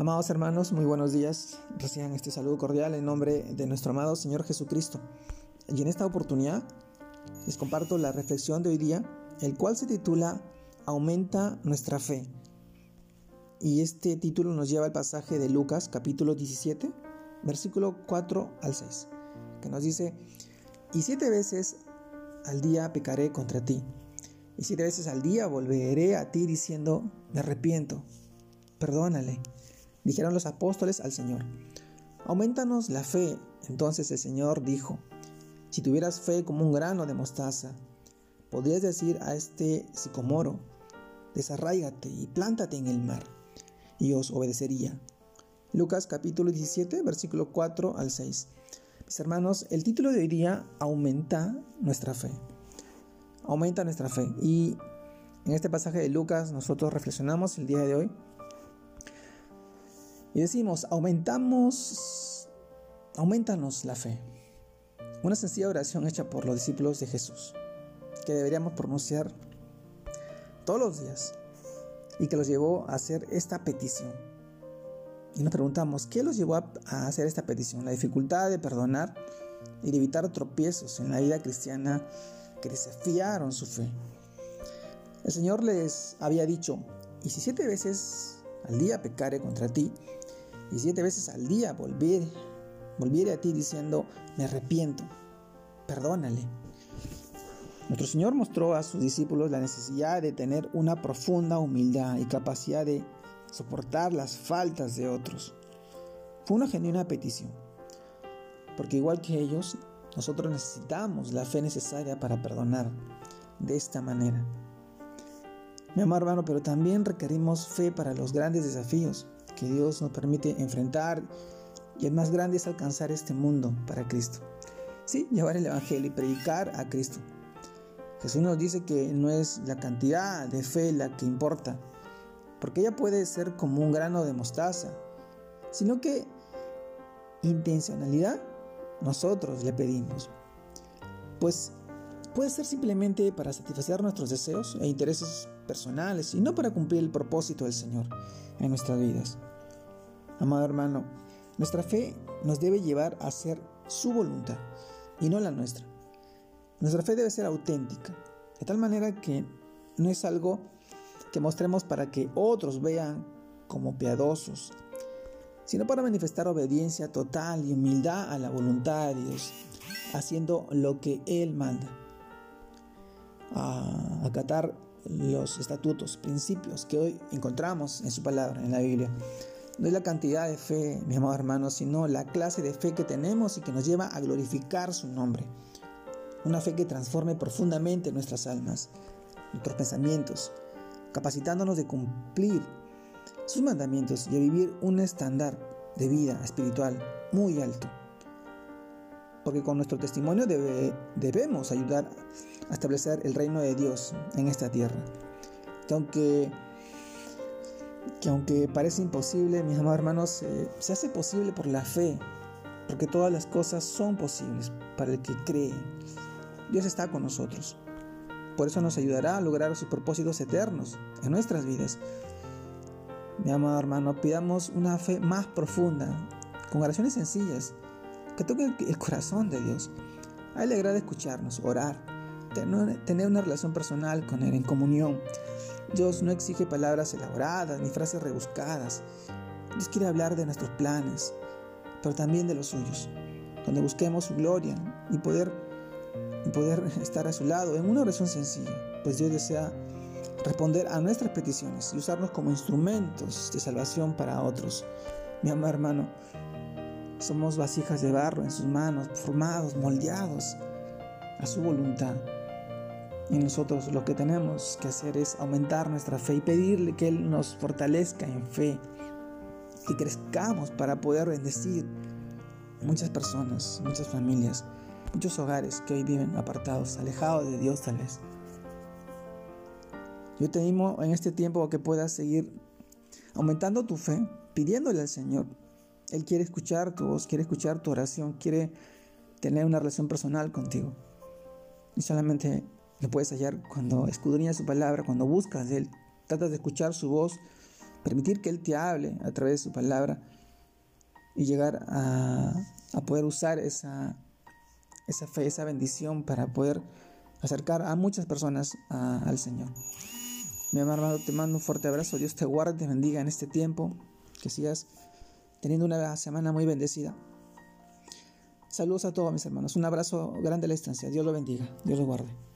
Amados hermanos, muy buenos días. Reciban este saludo cordial en nombre de nuestro amado Señor Jesucristo. Y en esta oportunidad les comparto la reflexión de hoy día, el cual se titula Aumenta nuestra fe. Y este título nos lleva al pasaje de Lucas capítulo 17, versículo 4 al 6, que nos dice, y siete veces al día pecaré contra ti, y siete veces al día volveré a ti diciendo, me arrepiento, perdónale. Dijeron los apóstoles al Señor, aumentanos la fe. Entonces el Señor dijo, si tuvieras fe como un grano de mostaza, podrías decir a este sicomoro, desarráigate y plántate en el mar, y os obedecería. Lucas capítulo 17, versículo 4 al 6. Mis hermanos, el título de hoy día aumenta nuestra fe. Aumenta nuestra fe. Y en este pasaje de Lucas nosotros reflexionamos el día de hoy y decimos, aumentamos, aumentanos la fe. Una sencilla oración hecha por los discípulos de Jesús, que deberíamos pronunciar todos los días y que los llevó a hacer esta petición. Y nos preguntamos, ¿qué los llevó a, hacer esta petición? La dificultad de perdonar y de evitar tropiezos en la vida cristiana que desafiaron su fe. El Señor les había dicho, y si siete veces al día pecare contra ti, y siete veces al día volviere, a ti diciendo, me arrepiento, perdónale. Nuestro Señor mostró a sus discípulos la necesidad de tener una profunda humildad y capacidad de soportar las faltas de otros. Fue una genuina petición, porque igual que ellos, nosotros necesitamos la fe necesaria para perdonar de esta manera. Mi amado hermano, pero también requerimos fe para los grandes desafíos que Dios nos permite enfrentar y el más grande es alcanzar este mundo para Cristo. Sí, llevar el Evangelio y predicar a Cristo. Jesús nos dice que no es la cantidad de fe la que importa, porque ella puede ser como un grano de mostaza, sino que intencionalidad nosotros le pedimos. Pues puede ser simplemente para satisfacer nuestros deseos e intereses personales y no para cumplir el propósito del Señor en nuestras vidas. Amado hermano, nuestra fe nos debe llevar a hacer su voluntad y no la nuestra. Nuestra fe debe ser auténtica, de tal manera que no es algo que mostremos para que otros vean como piadosos, sino para manifestar obediencia total y humildad a la voluntad de Dios, haciendo lo que Él manda. A acatar los estatutos, principios que hoy encontramos en su palabra, en la Biblia. No es la cantidad de fe, mi amado hermano, sino la clase de fe que tenemos y que nos lleva a glorificar su nombre. Una fe que transforme profundamente nuestras almas, nuestros pensamientos, capacitándonos de cumplir sus mandamientos y a vivir un estándar de vida espiritual muy alto. Porque con nuestro testimonio debemos ayudar a establecer el reino de Dios en esta tierra. Que aunque que aunque parece imposible, mis amados hermanos, eh, se hace posible por la fe, porque todas las cosas son posibles para el que cree. Dios está con nosotros. Por eso nos ayudará a lograr sus propósitos eternos en nuestras vidas. Mi amado hermano, pidamos una fe más profunda, con oraciones sencillas, que toquen el corazón de Dios. A Él le agrada escucharnos, orar, tener una relación personal con Él en comunión Dios no exige palabras elaboradas ni frases rebuscadas. Dios quiere hablar de nuestros planes, pero también de los suyos, donde busquemos su gloria y poder, y poder estar a su lado en una oración sencilla, pues Dios desea responder a nuestras peticiones y usarnos como instrumentos de salvación para otros. Mi amado hermano, somos vasijas de barro en sus manos, formados, moldeados a su voluntad. Y nosotros lo que tenemos que hacer es aumentar nuestra fe y pedirle que Él nos fortalezca en fe, que crezcamos para poder bendecir muchas personas, muchas familias, muchos hogares que hoy viven apartados, alejados de Dios tal vez. Yo te animo en este tiempo a que puedas seguir aumentando tu fe, pidiéndole al Señor. Él quiere escuchar tu voz, quiere escuchar tu oración, quiere tener una relación personal contigo. Y solamente lo puedes hallar cuando escudriñas su palabra, cuando buscas de Él, tratas de escuchar su voz permitir que Él te hable a través de su palabra y llegar a, poder usar esa, fe, esa bendición para poder acercar a muchas personas al Señor. Mi amado, te mando un fuerte abrazo. Dios te guarde, te bendiga en este tiempo. Que sigas teniendo una semana muy bendecida. Saludos a todos mis hermanos. Un abrazo grande a la distancia. Dios lo bendiga. Dios lo guarde.